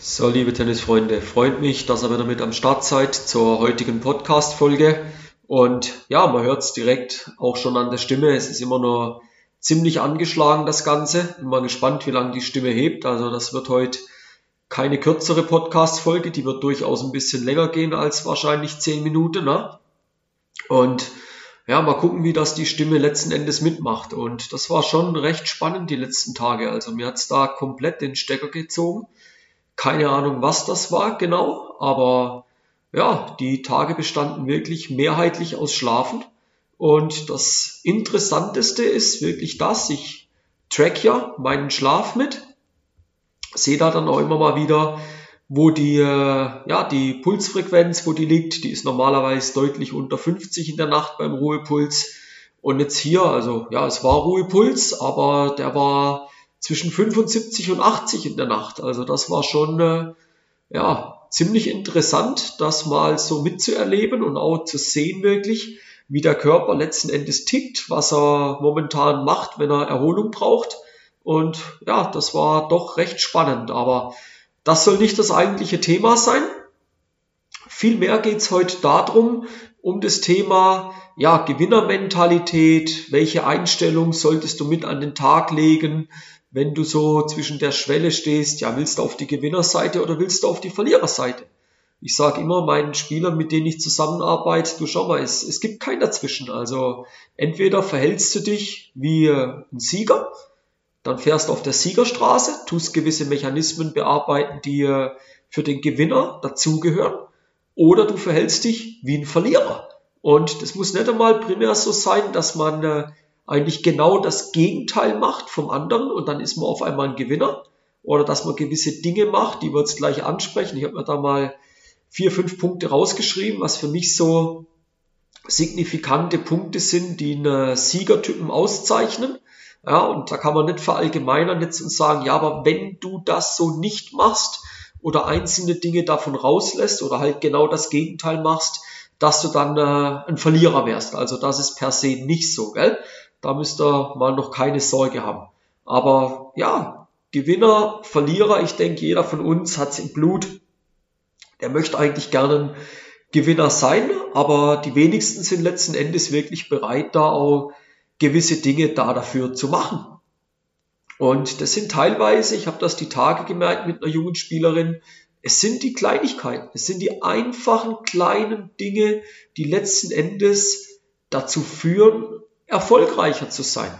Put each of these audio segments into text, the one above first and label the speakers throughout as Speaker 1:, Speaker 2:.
Speaker 1: So, liebe Tennisfreunde, freut mich, dass ihr wieder mit am Start seid zur heutigen Podcast-Folge. Und ja, man hört es direkt auch schon an der Stimme. Es ist immer noch ziemlich angeschlagen, das Ganze. Bin mal gespannt, wie lange die Stimme hebt. Also, das wird heute keine kürzere Podcast-Folge. Die wird durchaus ein bisschen länger gehen als wahrscheinlich zehn Minuten. Ne? Und ja, mal gucken, wie das die Stimme letzten Endes mitmacht. Und das war schon recht spannend die letzten Tage. Also, mir hat's da komplett den Stecker gezogen keine Ahnung, was das war genau, aber ja, die Tage bestanden wirklich mehrheitlich aus Schlafen. Und das Interessanteste ist wirklich das, ich track ja meinen Schlaf mit, sehe da dann auch immer mal wieder, wo die, äh, ja, die Pulsfrequenz, wo die liegt, die ist normalerweise deutlich unter 50 in der Nacht beim Ruhepuls. Und jetzt hier, also ja, es war Ruhepuls, aber der war zwischen 75 und 80 in der Nacht. Also das war schon äh, ja ziemlich interessant, das mal so mitzuerleben und auch zu sehen wirklich, wie der Körper letzten Endes tickt, was er momentan macht, wenn er Erholung braucht. Und ja, das war doch recht spannend. Aber das soll nicht das eigentliche Thema sein. Vielmehr geht's heute darum, um das Thema ja, Gewinnermentalität, welche Einstellung solltest du mit an den Tag legen, wenn du so zwischen der Schwelle stehst, ja, willst du auf die Gewinnerseite oder willst du auf die Verliererseite? Ich sage immer meinen Spielern, mit denen ich zusammenarbeite, du schau mal, es, es gibt kein dazwischen. Also entweder verhältst du dich wie ein Sieger, dann fährst du auf der Siegerstraße, tust gewisse Mechanismen bearbeiten, die für den Gewinner dazugehören, oder du verhältst dich wie ein Verlierer. Und das muss nicht einmal primär so sein, dass man äh, eigentlich genau das Gegenteil macht vom anderen und dann ist man auf einmal ein Gewinner. Oder dass man gewisse Dinge macht, die wir jetzt gleich ansprechen. Ich habe mir da mal vier, fünf Punkte rausgeschrieben, was für mich so signifikante Punkte sind, die einen Siegertypen auszeichnen. Ja, und da kann man nicht verallgemeinern jetzt und sagen, ja, aber wenn du das so nicht machst oder einzelne Dinge davon rauslässt oder halt genau das Gegenteil machst, dass du dann äh, ein Verlierer wärst. Also das ist per se nicht so, gell? Da müsst ihr mal noch keine Sorge haben. Aber ja, Gewinner, Verlierer, ich denke, jeder von uns hat es im Blut. Der möchte eigentlich gerne Gewinner sein, aber die wenigsten sind letzten Endes wirklich bereit, da auch gewisse Dinge da dafür zu machen. Und das sind teilweise, ich habe das die Tage gemerkt mit einer jungen Spielerin, es sind die Kleinigkeiten, es sind die einfachen kleinen Dinge, die letzten Endes dazu führen, erfolgreicher zu sein.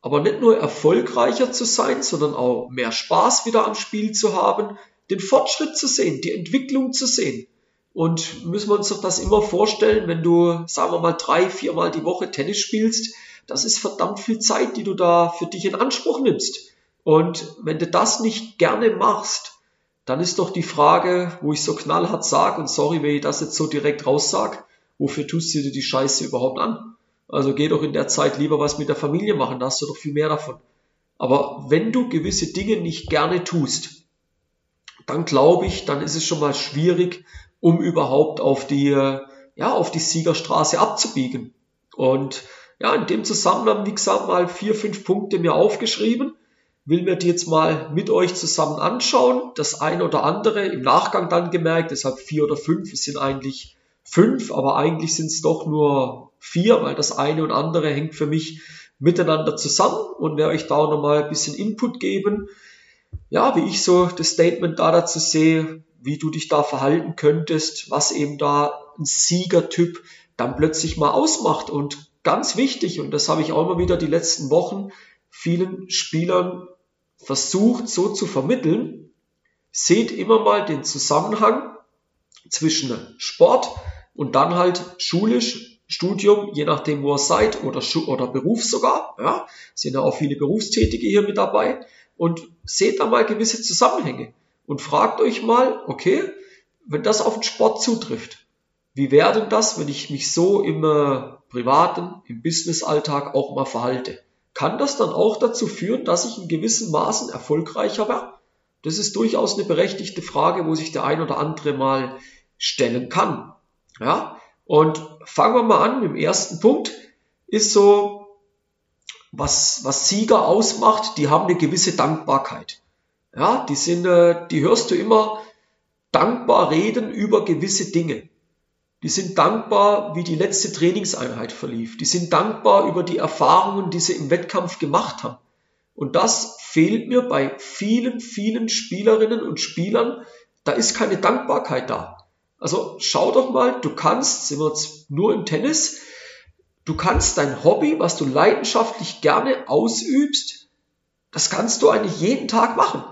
Speaker 1: Aber nicht nur erfolgreicher zu sein, sondern auch mehr Spaß wieder am Spiel zu haben, den Fortschritt zu sehen, die Entwicklung zu sehen. Und müssen wir uns doch das immer vorstellen, wenn du, sagen wir mal, drei, viermal die Woche Tennis spielst, das ist verdammt viel Zeit, die du da für dich in Anspruch nimmst. Und wenn du das nicht gerne machst, dann ist doch die Frage, wo ich so knallhart sage, und sorry, wenn ich das jetzt so direkt raussag, wofür tust du dir die Scheiße überhaupt an? Also geh doch in der Zeit lieber was mit der Familie machen, da hast du doch viel mehr davon. Aber wenn du gewisse Dinge nicht gerne tust, dann glaube ich, dann ist es schon mal schwierig, um überhaupt auf die, ja, auf die Siegerstraße abzubiegen. Und ja, in dem Zusammenhang, wie gesagt, mal vier, fünf Punkte mir aufgeschrieben. Will mir die jetzt mal mit euch zusammen anschauen. Das eine oder andere im Nachgang dann gemerkt, deshalb vier oder fünf, es sind eigentlich fünf, aber eigentlich sind es doch nur vier, weil das eine und andere hängt für mich miteinander zusammen und werde euch da nochmal ein bisschen Input geben, ja, wie ich so das Statement da dazu sehe, wie du dich da verhalten könntest, was eben da ein Siegertyp dann plötzlich mal ausmacht. Und ganz wichtig, und das habe ich auch immer wieder die letzten Wochen vielen Spielern versucht so zu vermitteln, seht immer mal den Zusammenhang zwischen Sport und dann halt schulisch Studium, je nachdem, wo ihr seid, oder, oder Beruf sogar. Ja, sind ja auch viele Berufstätige hier mit dabei. Und seht da mal gewisse Zusammenhänge und fragt euch mal, okay, wenn das auf den Sport zutrifft, wie wäre denn das, wenn ich mich so im äh, privaten, im Business-Alltag auch mal verhalte? Kann das dann auch dazu führen, dass ich in gewissen Maßen erfolgreicher werde? Das ist durchaus eine berechtigte Frage, wo sich der ein oder andere mal stellen kann. Ja, und fangen wir mal an. Im ersten Punkt ist so, was, was Sieger ausmacht, die haben eine gewisse Dankbarkeit. Ja, die sind, äh, die hörst du immer dankbar reden über gewisse Dinge. Die sind dankbar, wie die letzte Trainingseinheit verlief. Die sind dankbar über die Erfahrungen, die sie im Wettkampf gemacht haben. Und das fehlt mir bei vielen, vielen Spielerinnen und Spielern. Da ist keine Dankbarkeit da. Also schau doch mal, du kannst, sind wir jetzt nur im Tennis, du kannst dein Hobby, was du leidenschaftlich gerne ausübst, das kannst du eigentlich jeden Tag machen.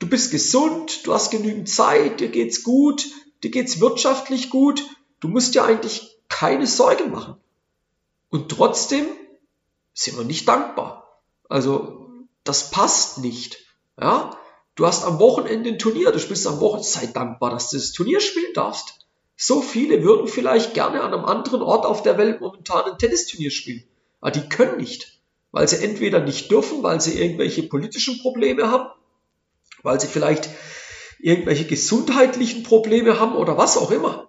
Speaker 1: Du bist gesund, du hast genügend Zeit, dir geht's gut, dir geht's wirtschaftlich gut, du musst dir eigentlich keine Sorgen machen. Und trotzdem sind wir nicht dankbar. Also, das passt nicht. Ja? Du hast am Wochenende ein Turnier, du spielst am Wochenende, sei dankbar, dass du das Turnier spielen darfst. So viele würden vielleicht gerne an einem anderen Ort auf der Welt momentan ein Tennisturnier spielen. Aber die können nicht, weil sie entweder nicht dürfen, weil sie irgendwelche politischen Probleme haben, weil sie vielleicht irgendwelche gesundheitlichen Probleme haben oder was auch immer.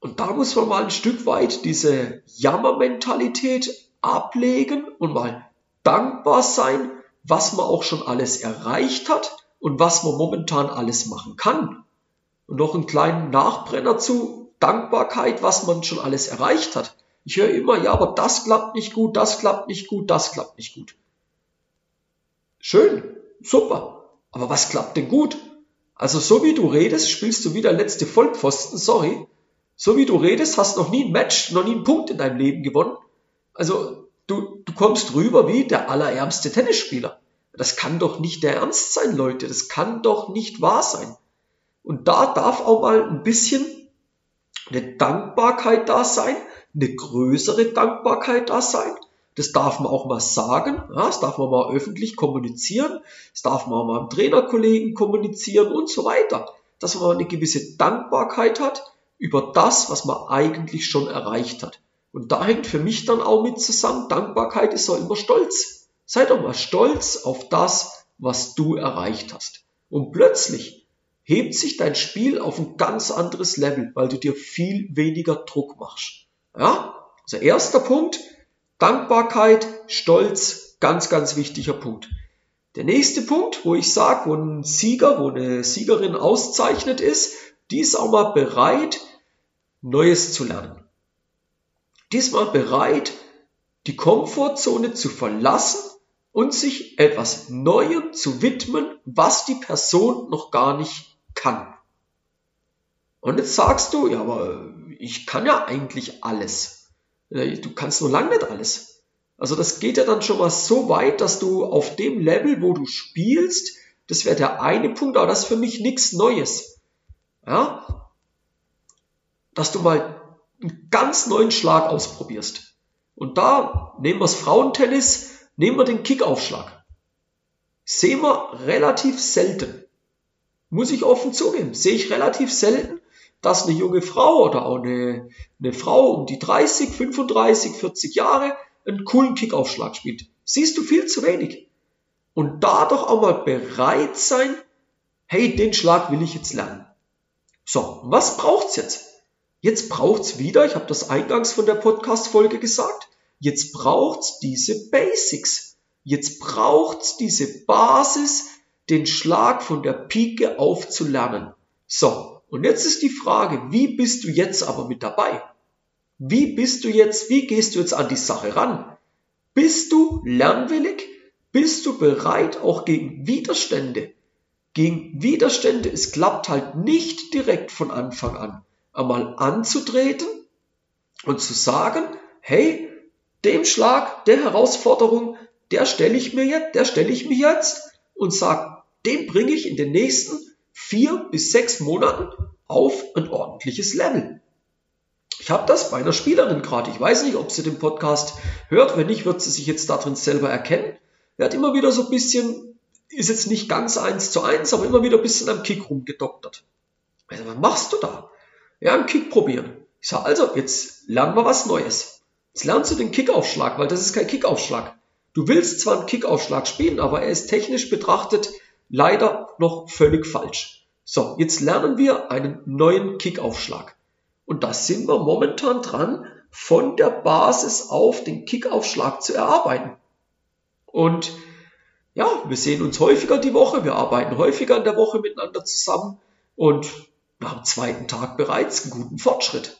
Speaker 1: Und da muss man mal ein Stück weit diese Jammermentalität ablegen und mal dankbar sein, was man auch schon alles erreicht hat und was man momentan alles machen kann. Und noch einen kleinen Nachbrenner zu Dankbarkeit, was man schon alles erreicht hat. Ich höre immer, ja, aber das klappt nicht gut, das klappt nicht gut, das klappt nicht gut. Schön, super. Aber was klappt denn gut? Also so wie du redest, spielst du wieder letzte Vollpfosten, sorry. So wie du redest, hast noch nie ein Match, noch nie einen Punkt in deinem Leben gewonnen. Also du, du kommst rüber wie der allerärmste Tennisspieler. Das kann doch nicht der Ernst sein, Leute. Das kann doch nicht wahr sein. Und da darf auch mal ein bisschen eine Dankbarkeit da sein, eine größere Dankbarkeit da sein. Das darf man auch mal sagen, ja, das darf man mal öffentlich kommunizieren, das darf man auch mal im Trainerkollegen kommunizieren und so weiter. Dass man eine gewisse Dankbarkeit hat über das, was man eigentlich schon erreicht hat. Und da hängt für mich dann auch mit zusammen, Dankbarkeit ist auch immer Stolz. Sei doch mal stolz auf das, was du erreicht hast. Und plötzlich hebt sich dein Spiel auf ein ganz anderes Level, weil du dir viel weniger Druck machst. Ja? Also erster Punkt, Dankbarkeit, Stolz, ganz, ganz wichtiger Punkt. Der nächste Punkt, wo ich sage, wo ein Sieger, wo eine Siegerin auszeichnet ist, die ist auch mal bereit, Neues zu lernen. Die ist mal bereit, die Komfortzone zu verlassen und sich etwas Neuem zu widmen, was die Person noch gar nicht kann. Und jetzt sagst du, ja, aber ich kann ja eigentlich alles. Du kannst nur lange nicht alles. Also das geht ja dann schon mal so weit, dass du auf dem Level, wo du spielst, das wäre der eine Punkt, aber das ist für mich nichts Neues. Ja? Dass du mal einen ganz neuen Schlag ausprobierst. Und da nehmen wir das Frauentennis, Nehmen wir den Kickaufschlag. Sehen wir relativ selten. Muss ich offen zugeben, sehe ich relativ selten, dass eine junge Frau oder auch eine, eine Frau um die 30, 35, 40 Jahre einen coolen Kickaufschlag spielt. Siehst du viel zu wenig. Und da doch auch mal bereit sein, hey, den Schlag will ich jetzt lernen. So, was braucht's jetzt? Jetzt braucht's wieder, ich habe das eingangs von der Podcast-Folge gesagt, Jetzt braucht's diese Basics. Jetzt braucht's diese Basis, den Schlag von der Pike auf zu lernen. So, und jetzt ist die Frage, wie bist du jetzt aber mit dabei? Wie bist du jetzt, wie gehst du jetzt an die Sache ran? Bist du lernwillig? Bist du bereit auch gegen Widerstände? Gegen Widerstände, es klappt halt nicht direkt von Anfang an, einmal anzutreten und zu sagen, hey, dem Schlag, der Herausforderung, der stelle ich mir jetzt, der stelle ich mir jetzt und sage, den bringe ich in den nächsten vier bis sechs Monaten auf ein ordentliches Level. Ich habe das bei einer Spielerin gerade. Ich weiß nicht, ob sie den Podcast hört. Wenn nicht, wird sie sich jetzt darin selber erkennen. Er hat immer wieder so ein bisschen, ist jetzt nicht ganz eins zu eins, aber immer wieder ein bisschen am Kick rumgedoktert. Also, was machst du da? Ja, einen Kick probieren. Ich sage, also, jetzt lernen wir was Neues. Jetzt lernst du den Kickaufschlag, weil das ist kein Kickaufschlag. Du willst zwar einen Kickaufschlag spielen, aber er ist technisch betrachtet leider noch völlig falsch. So, jetzt lernen wir einen neuen Kickaufschlag. Und da sind wir momentan dran, von der Basis auf den Kickaufschlag zu erarbeiten. Und ja, wir sehen uns häufiger die Woche, wir arbeiten häufiger in der Woche miteinander zusammen und nach dem zweiten Tag bereits einen guten Fortschritt.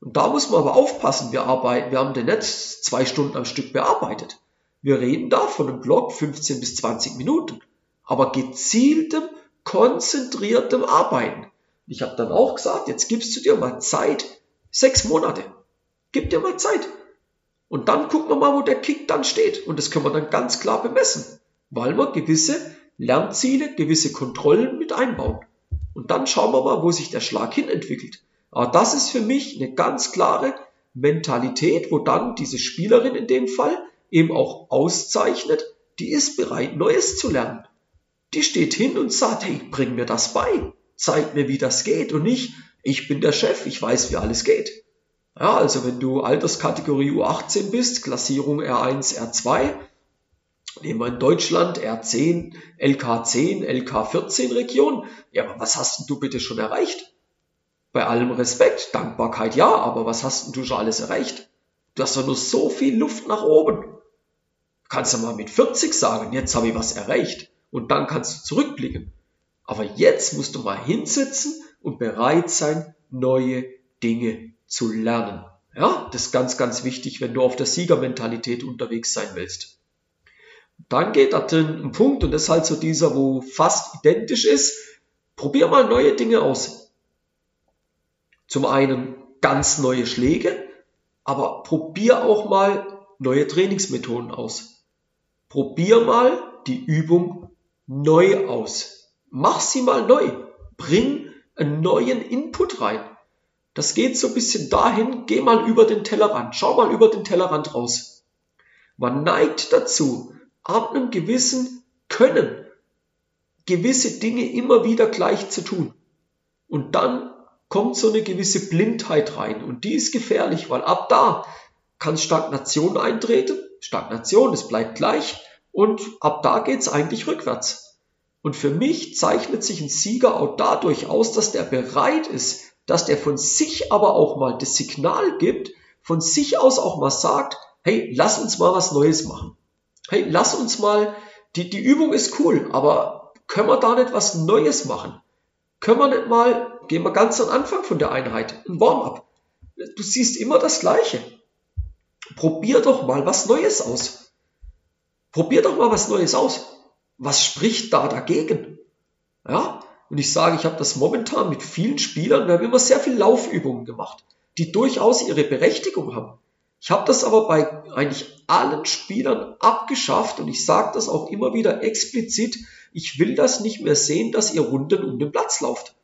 Speaker 1: Und da muss man aber aufpassen, wir arbeiten, wir haben den Netz zwei Stunden am Stück bearbeitet. Wir reden da von einem Blog 15 bis 20 Minuten, aber gezieltem, konzentriertem Arbeiten. Ich habe dann auch gesagt, jetzt gibst du dir mal Zeit, sechs Monate. Gib dir mal Zeit. Und dann gucken wir mal, wo der Kick dann steht. Und das können wir dann ganz klar bemessen, weil wir gewisse Lernziele, gewisse Kontrollen mit einbauen. Und dann schauen wir mal, wo sich der Schlag hin entwickelt. Aber das ist für mich eine ganz klare Mentalität, wo dann diese Spielerin in dem Fall eben auch auszeichnet, die ist bereit, Neues zu lernen. Die steht hin und sagt, hey, bring mir das bei, zeig mir, wie das geht und nicht, ich bin der Chef, ich weiß, wie alles geht. Ja, also wenn du Alterskategorie U18 bist, Klassierung R1, R2, nehmen wir in Deutschland R10, LK10, LK14 Region, ja, aber was hast denn du bitte schon erreicht? Bei allem Respekt, Dankbarkeit ja, aber was hast denn du schon alles erreicht? Du hast doch nur so viel Luft nach oben. Kannst du mal mit 40 sagen, jetzt habe ich was erreicht. Und dann kannst du zurückblicken. Aber jetzt musst du mal hinsitzen und bereit sein, neue Dinge zu lernen. Ja, das ist ganz, ganz wichtig, wenn du auf der Siegermentalität unterwegs sein willst. Dann geht da drin ein Punkt, und das ist halt so dieser, wo fast identisch ist. Probier mal neue Dinge aus. Zum einen ganz neue Schläge, aber probier auch mal neue Trainingsmethoden aus. Probier mal die Übung neu aus. Mach sie mal neu. Bring einen neuen Input rein. Das geht so ein bisschen dahin, geh mal über den Tellerrand, schau mal über den Tellerrand raus. Man neigt dazu, ab einem gewissen Können, gewisse Dinge immer wieder gleich zu tun. Und dann kommt so eine gewisse Blindheit rein und die ist gefährlich, weil ab da kann Stagnation eintreten Stagnation, es bleibt gleich und ab da geht's eigentlich rückwärts. Und für mich zeichnet sich ein Sieger auch dadurch aus, dass der bereit ist, dass der von sich aber auch mal das Signal gibt, von sich aus auch mal sagt, hey, lass uns mal was Neues machen. Hey, lass uns mal, die, die Übung ist cool, aber können wir da nicht was Neues machen? Können wir nicht mal, gehen wir ganz am Anfang von der Einheit, ein Warm-up. Du siehst immer das Gleiche. Probier doch mal was Neues aus. Probier doch mal was Neues aus. Was spricht da dagegen? Ja, und ich sage, ich habe das momentan mit vielen Spielern, wir haben immer sehr viel Laufübungen gemacht, die durchaus ihre Berechtigung haben. Ich habe das aber bei eigentlich allen Spielern abgeschafft und ich sage das auch immer wieder explizit, ich will das nicht mehr sehen, dass ihr Runden um den Platz lauft.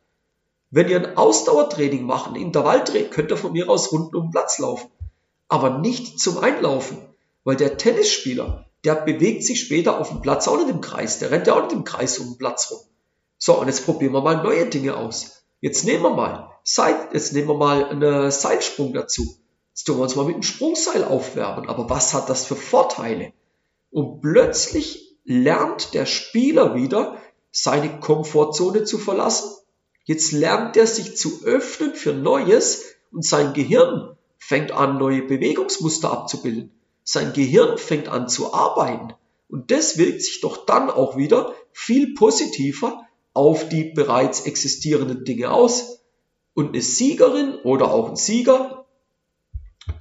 Speaker 1: Wenn ihr ein Ausdauertraining macht, ein Intervalltraining, könnt ihr von mir aus Runden um den Platz laufen aber nicht zum Einlaufen. Weil der Tennisspieler, der bewegt sich später auf dem Platz auch nicht im Kreis. Der rennt ja auch nicht im Kreis um den Platz rum. So, und jetzt probieren wir mal neue Dinge aus. Jetzt nehmen wir mal, Seil, jetzt nehmen wir mal einen Seilsprung dazu. Jetzt tun wir uns mal mit einem Sprungseil aufwärmen. Aber was hat das für Vorteile? Und plötzlich lernt der Spieler wieder, seine Komfortzone zu verlassen. Jetzt lernt er sich zu öffnen für Neues und sein Gehirn fängt an, neue Bewegungsmuster abzubilden. Sein Gehirn fängt an zu arbeiten. Und das wirkt sich doch dann auch wieder viel positiver auf die bereits existierenden Dinge aus. Und eine Siegerin oder auch ein Sieger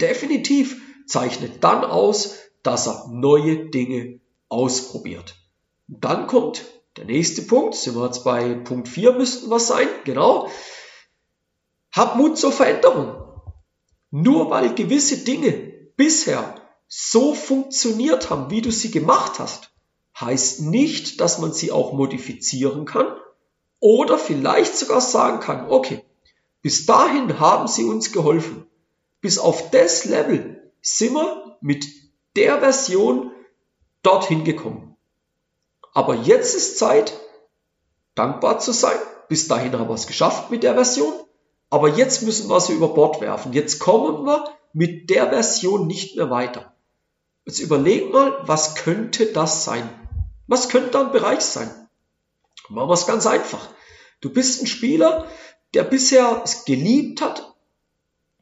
Speaker 1: definitiv zeichnet dann aus, dass er neue Dinge ausprobiert. Und dann kommt der nächste Punkt, sind wir jetzt bei Punkt 4 müssten wir sein, genau. Hab Mut zur Veränderung. Nur weil gewisse Dinge bisher so funktioniert haben, wie du sie gemacht hast, heißt nicht, dass man sie auch modifizieren kann oder vielleicht sogar sagen kann, okay, bis dahin haben sie uns geholfen. Bis auf das Level sind wir mit der Version dorthin gekommen. Aber jetzt ist Zeit, dankbar zu sein. Bis dahin haben wir es geschafft mit der Version. Aber jetzt müssen wir sie über Bord werfen. Jetzt kommen wir mit der Version nicht mehr weiter. Jetzt überlegen mal, was könnte das sein? Was könnte da ein Bereich sein? Machen wir es ganz einfach. Du bist ein Spieler, der bisher es geliebt hat,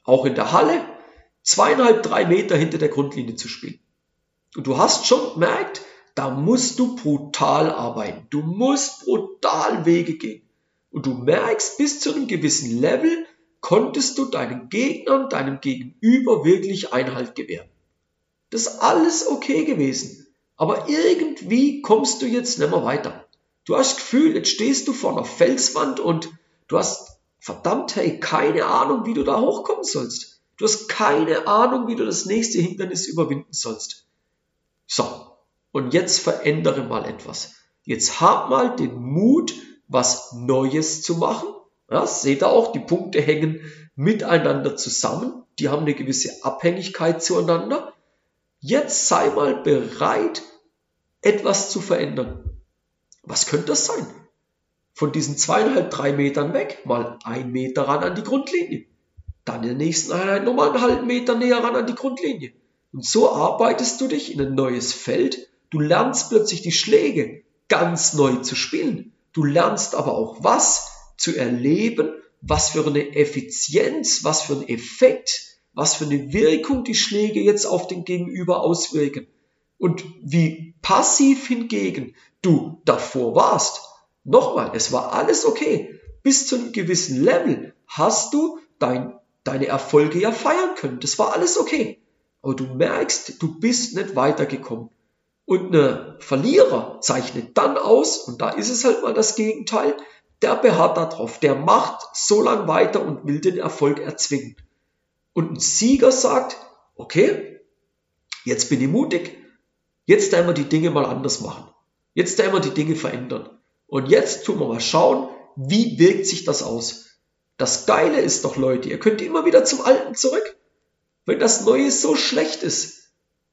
Speaker 1: auch in der Halle, zweieinhalb, drei Meter hinter der Grundlinie zu spielen. Und du hast schon gemerkt, da musst du brutal arbeiten. Du musst brutal Wege gehen. Und du merkst, bis zu einem gewissen Level konntest du deinen Gegnern, deinem Gegenüber wirklich Einhalt gewähren. Das ist alles okay gewesen. Aber irgendwie kommst du jetzt nicht mehr weiter. Du hast das Gefühl, jetzt stehst du vor einer Felswand und du hast verdammt, hey, keine Ahnung, wie du da hochkommen sollst. Du hast keine Ahnung, wie du das nächste Hindernis überwinden sollst. So, und jetzt verändere mal etwas. Jetzt hab mal den Mut, was Neues zu machen. Ja, seht ihr auch, die Punkte hängen miteinander zusammen. Die haben eine gewisse Abhängigkeit zueinander. Jetzt sei mal bereit, etwas zu verändern. Was könnte das sein? Von diesen zweieinhalb, drei Metern weg mal ein Meter ran an die Grundlinie. Dann in der nächsten Einheit nochmal einen halben Meter näher ran an die Grundlinie. Und so arbeitest du dich in ein neues Feld. Du lernst plötzlich die Schläge ganz neu zu spielen. Du lernst aber auch was zu erleben, was für eine Effizienz, was für ein Effekt, was für eine Wirkung die Schläge jetzt auf den Gegenüber auswirken. Und wie passiv hingegen du davor warst. Nochmal, es war alles okay. Bis zu einem gewissen Level hast du dein, deine Erfolge ja feiern können. Das war alles okay. Aber du merkst, du bist nicht weitergekommen. Und ein Verlierer zeichnet dann aus, und da ist es halt mal das Gegenteil, der beharrt darauf, der macht so lang weiter und will den Erfolg erzwingen. Und ein Sieger sagt, okay, jetzt bin ich mutig, jetzt werden wir die Dinge mal anders machen. Jetzt werden wir die Dinge verändern. Und jetzt tun wir mal schauen, wie wirkt sich das aus. Das Geile ist doch, Leute, ihr könnt immer wieder zum Alten zurück. Wenn das Neue so schlecht ist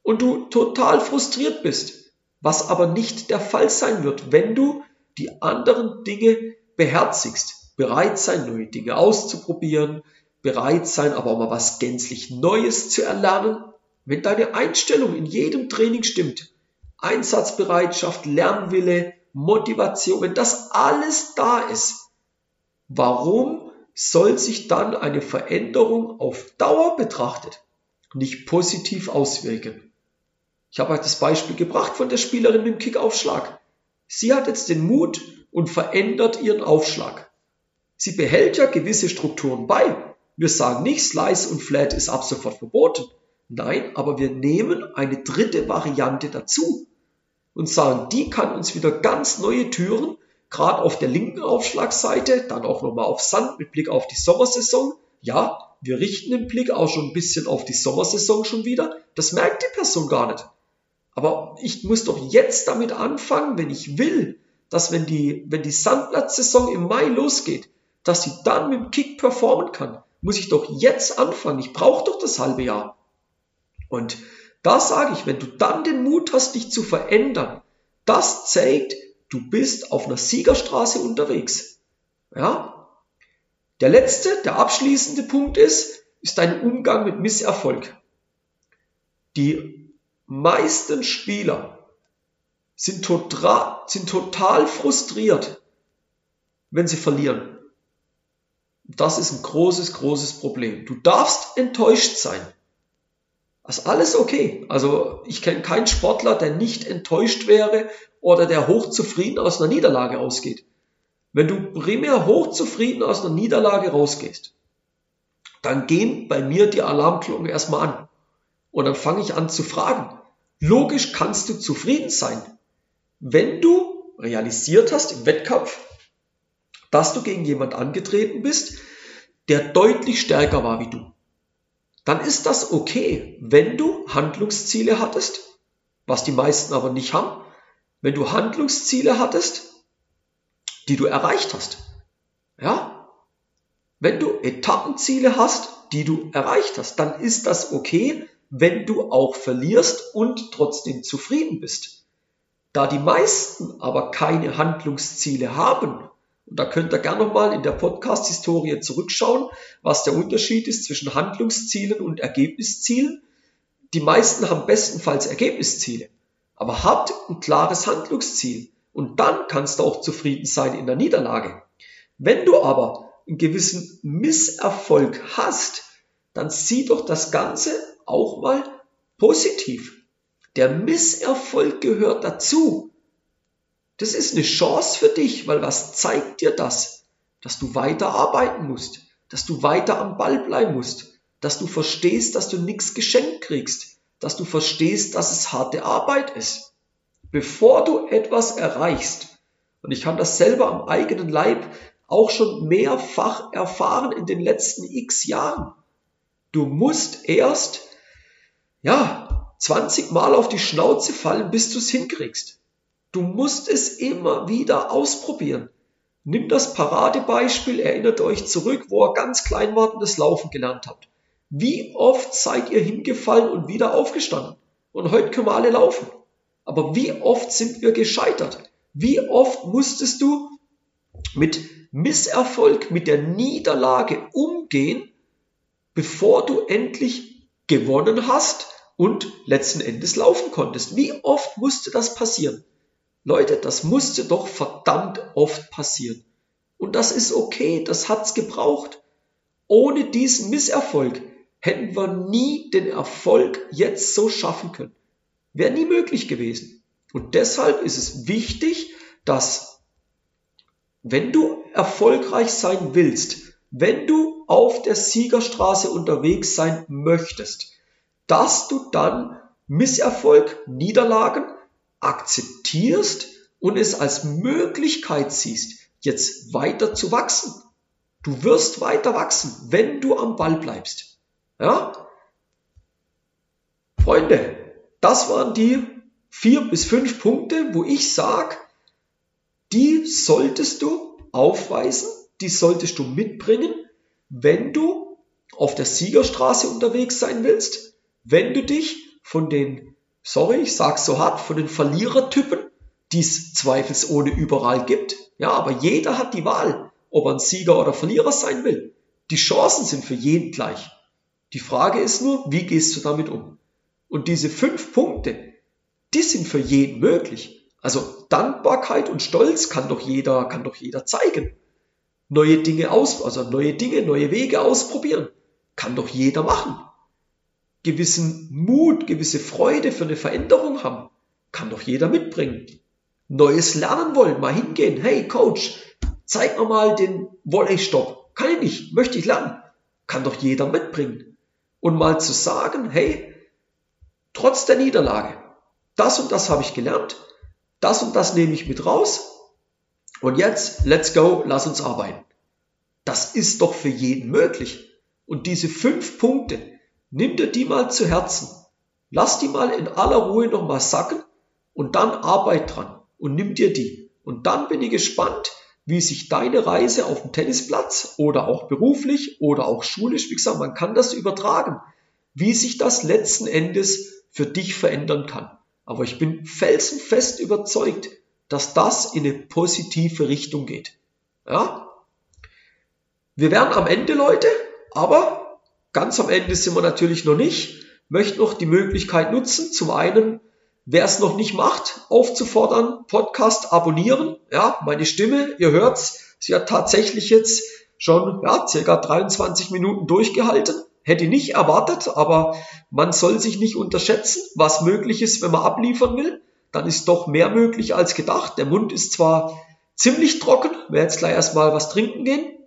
Speaker 1: und du total frustriert bist, was aber nicht der Fall sein wird, wenn du die anderen Dinge beherzigst, bereit sein, neue Dinge auszuprobieren, bereit sein, aber auch mal was gänzlich Neues zu erlernen. Wenn deine Einstellung in jedem Training stimmt, Einsatzbereitschaft, Lernwille, Motivation, wenn das alles da ist, warum soll sich dann eine Veränderung auf Dauer betrachtet nicht positiv auswirken? Ich habe euch das Beispiel gebracht von der Spielerin mit dem Kickaufschlag. Sie hat jetzt den Mut und verändert ihren Aufschlag. Sie behält ja gewisse Strukturen bei. Wir sagen nicht, Slice und Flat ist ab sofort verboten. Nein, aber wir nehmen eine dritte Variante dazu und sagen, die kann uns wieder ganz neue Türen, gerade auf der linken Aufschlagseite, dann auch nochmal auf Sand mit Blick auf die Sommersaison. Ja, wir richten den Blick auch schon ein bisschen auf die Sommersaison schon wieder. Das merkt die Person gar nicht. Aber ich muss doch jetzt damit anfangen, wenn ich will, dass wenn die, wenn die Sandplatzsaison im Mai losgeht, dass sie dann mit dem Kick performen kann, muss ich doch jetzt anfangen. Ich brauche doch das halbe Jahr. Und da sage ich, wenn du dann den Mut hast, dich zu verändern, das zeigt, du bist auf einer Siegerstraße unterwegs. Ja? Der letzte, der abschließende Punkt ist, ist dein Umgang mit Misserfolg. Die meisten Spieler sind total, sind total frustriert, wenn sie verlieren. Das ist ein großes, großes Problem. Du darfst enttäuscht sein. Das ist alles okay. Also ich kenne keinen Sportler, der nicht enttäuscht wäre oder der hochzufrieden aus einer Niederlage ausgeht. Wenn du primär hochzufrieden aus einer Niederlage rausgehst, dann gehen bei mir die Alarmglocken erstmal an. Und dann fange ich an zu fragen. Logisch kannst du zufrieden sein, wenn du realisiert hast im Wettkampf, dass du gegen jemand angetreten bist, der deutlich stärker war wie du dann ist das okay, wenn du Handlungsziele hattest, was die meisten aber nicht haben. Wenn du Handlungsziele hattest, die du erreicht hast. Ja? Wenn du Etappenziele hast, die du erreicht hast, dann ist das okay, wenn du auch verlierst und trotzdem zufrieden bist. Da die meisten aber keine Handlungsziele haben und da könnt ihr gerne nochmal in der Podcast-Historie zurückschauen, was der Unterschied ist zwischen Handlungszielen und Ergebniszielen. Die meisten haben bestenfalls Ergebnisziele. Aber habt ein klares Handlungsziel. Und dann kannst du auch zufrieden sein in der Niederlage. Wenn du aber einen gewissen Misserfolg hast, dann sieh doch das Ganze auch mal positiv. Der Misserfolg gehört dazu. Das ist eine Chance für dich, weil was zeigt dir das? Dass du weiter arbeiten musst, dass du weiter am Ball bleiben musst, dass du verstehst, dass du nichts geschenkt kriegst, dass du verstehst, dass es harte Arbeit ist. Bevor du etwas erreichst, und ich kann das selber am eigenen Leib auch schon mehrfach erfahren in den letzten x Jahren. Du musst erst, ja, 20 Mal auf die Schnauze fallen, bis du es hinkriegst. Du musst es immer wieder ausprobieren. Nimm das Paradebeispiel, erinnert euch zurück, wo ihr ganz klein wart und das Laufen gelernt habt. Wie oft seid ihr hingefallen und wieder aufgestanden? Und heute können wir alle laufen. Aber wie oft sind wir gescheitert? Wie oft musstest du mit Misserfolg, mit der Niederlage umgehen, bevor du endlich gewonnen hast und letzten Endes laufen konntest. Wie oft musste das passieren? Leute, das musste doch verdammt oft passieren. Und das ist okay, das hat's gebraucht. Ohne diesen Misserfolg hätten wir nie den Erfolg jetzt so schaffen können. Wäre nie möglich gewesen. Und deshalb ist es wichtig, dass wenn du erfolgreich sein willst, wenn du auf der Siegerstraße unterwegs sein möchtest, dass du dann Misserfolg, Niederlagen akzeptierst und es als Möglichkeit siehst, jetzt weiter zu wachsen. Du wirst weiter wachsen, wenn du am Ball bleibst. Ja? Freunde, das waren die vier bis fünf Punkte, wo ich sage, die solltest du aufweisen, die solltest du mitbringen, wenn du auf der Siegerstraße unterwegs sein willst, wenn du dich von den, sorry, ich sag's so hart, von den Verlierertypen, die es zweifelsohne überall gibt, ja, aber jeder hat die Wahl, ob er ein Sieger oder Verlierer sein will. Die Chancen sind für jeden gleich. Die Frage ist nur, wie gehst du damit um? Und diese fünf Punkte, die sind für jeden möglich. Also Dankbarkeit und Stolz kann doch jeder, kann doch jeder zeigen. Neue Dinge aus, also neue Dinge, neue Wege ausprobieren. Kann doch jeder machen. Gewissen Mut, gewisse Freude für eine Veränderung haben. Kann doch jeder mitbringen. Neues lernen wollen, mal hingehen. Hey Coach, zeig mir mal den Volley-Stopp. Kann ich nicht, möchte ich lernen. Kann doch jeder mitbringen. Und mal zu sagen, hey, trotz der Niederlage, das und das habe ich gelernt, das und das nehme ich mit raus. Und jetzt, let's go, lass uns arbeiten. Das ist doch für jeden möglich. Und diese fünf Punkte, nimm dir die mal zu Herzen. Lass die mal in aller Ruhe nochmal sacken und dann arbeit dran und nimm dir die. Und dann bin ich gespannt, wie sich deine Reise auf dem Tennisplatz oder auch beruflich oder auch schulisch, wie gesagt, man kann das übertragen, wie sich das letzten Endes für dich verändern kann. Aber ich bin felsenfest überzeugt, dass das in eine positive Richtung geht. Ja? Wir werden am Ende, Leute, aber ganz am Ende sind wir natürlich noch nicht. Möchte noch die Möglichkeit nutzen, zum einen, wer es noch nicht macht, aufzufordern, Podcast abonnieren. Ja, meine Stimme, ihr hört's, sie hat tatsächlich jetzt schon ja, circa 23 Minuten durchgehalten. Hätte nicht erwartet, aber man soll sich nicht unterschätzen, was möglich ist, wenn man abliefern will. Dann ist doch mehr möglich als gedacht. Der Mund ist zwar ziemlich trocken, werde jetzt gleich erstmal was trinken gehen.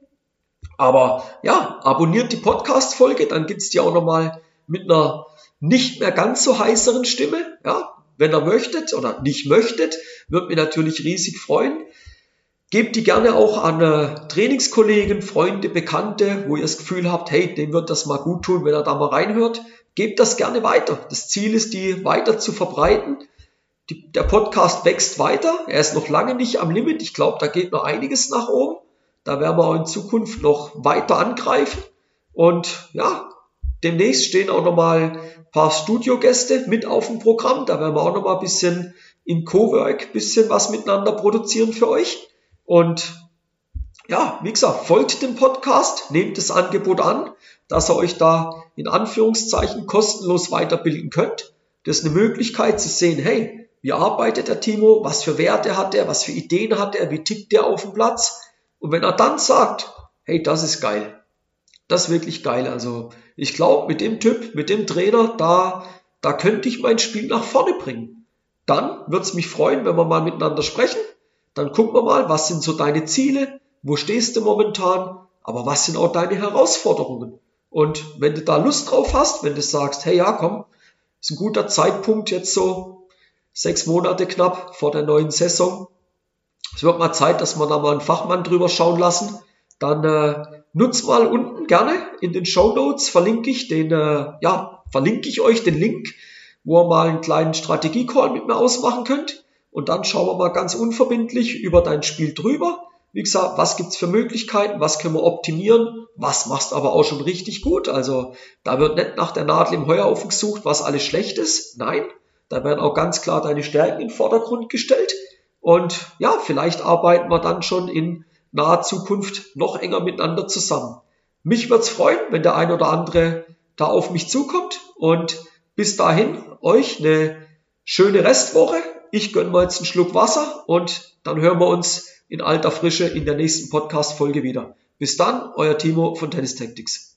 Speaker 1: Aber ja, abonniert die Podcast-Folge, dann gibt's die auch nochmal mit einer nicht mehr ganz so heißeren Stimme. Ja, wenn ihr möchtet oder nicht möchtet, wird mir natürlich riesig freuen. Gebt die gerne auch an äh, Trainingskollegen, Freunde, Bekannte, wo ihr das Gefühl habt, hey, dem wird das mal gut tun, wenn er da mal reinhört. Gebt das gerne weiter. Das Ziel ist, die weiter zu verbreiten. Die, der Podcast wächst weiter. Er ist noch lange nicht am Limit. Ich glaube, da geht noch einiges nach oben. Da werden wir auch in Zukunft noch weiter angreifen. Und ja, demnächst stehen auch nochmal ein paar Studiogäste mit auf dem Programm. Da werden wir auch nochmal ein bisschen in Cowork, bisschen was miteinander produzieren für euch. Und ja, wie gesagt, folgt dem Podcast, nehmt das Angebot an, dass ihr euch da in Anführungszeichen kostenlos weiterbilden könnt. Das ist eine Möglichkeit zu sehen, hey, wie arbeitet der Timo, was für Werte hat er, was für Ideen hat er, wie tickt der auf dem Platz. Und wenn er dann sagt, hey, das ist geil, das ist wirklich geil. Also ich glaube, mit dem Typ, mit dem Trainer, da, da könnte ich mein Spiel nach vorne bringen. Dann würde es mich freuen, wenn wir mal miteinander sprechen. Dann gucken wir mal, was sind so deine Ziele, wo stehst du momentan, aber was sind auch deine Herausforderungen? Und wenn du da Lust drauf hast, wenn du sagst, hey ja, komm, ist ein guter Zeitpunkt jetzt so sechs Monate knapp vor der neuen Saison. Es wird mal Zeit, dass wir da mal einen Fachmann drüber schauen lassen. Dann äh, nutzt mal unten gerne in den Show Notes verlinke ich den, äh, ja, verlinke ich euch den Link, wo ihr mal einen kleinen Strategie-Call mit mir ausmachen könnt. Und dann schauen wir mal ganz unverbindlich über dein Spiel drüber. Wie gesagt, was gibt's für Möglichkeiten, was können wir optimieren, was machst aber auch schon richtig gut. Also da wird nicht nach der Nadel im Heuhaufen gesucht, was alles schlecht ist. Nein, da werden auch ganz klar deine Stärken in den Vordergrund gestellt. Und ja, vielleicht arbeiten wir dann schon in naher Zukunft noch enger miteinander zusammen. Mich wird's freuen, wenn der ein oder andere da auf mich zukommt. Und bis dahin euch eine schöne Restwoche. Ich gönn mal jetzt einen Schluck Wasser und dann hören wir uns in alter Frische in der nächsten Podcast-Folge wieder. Bis dann, euer Timo von Tennis Tactics.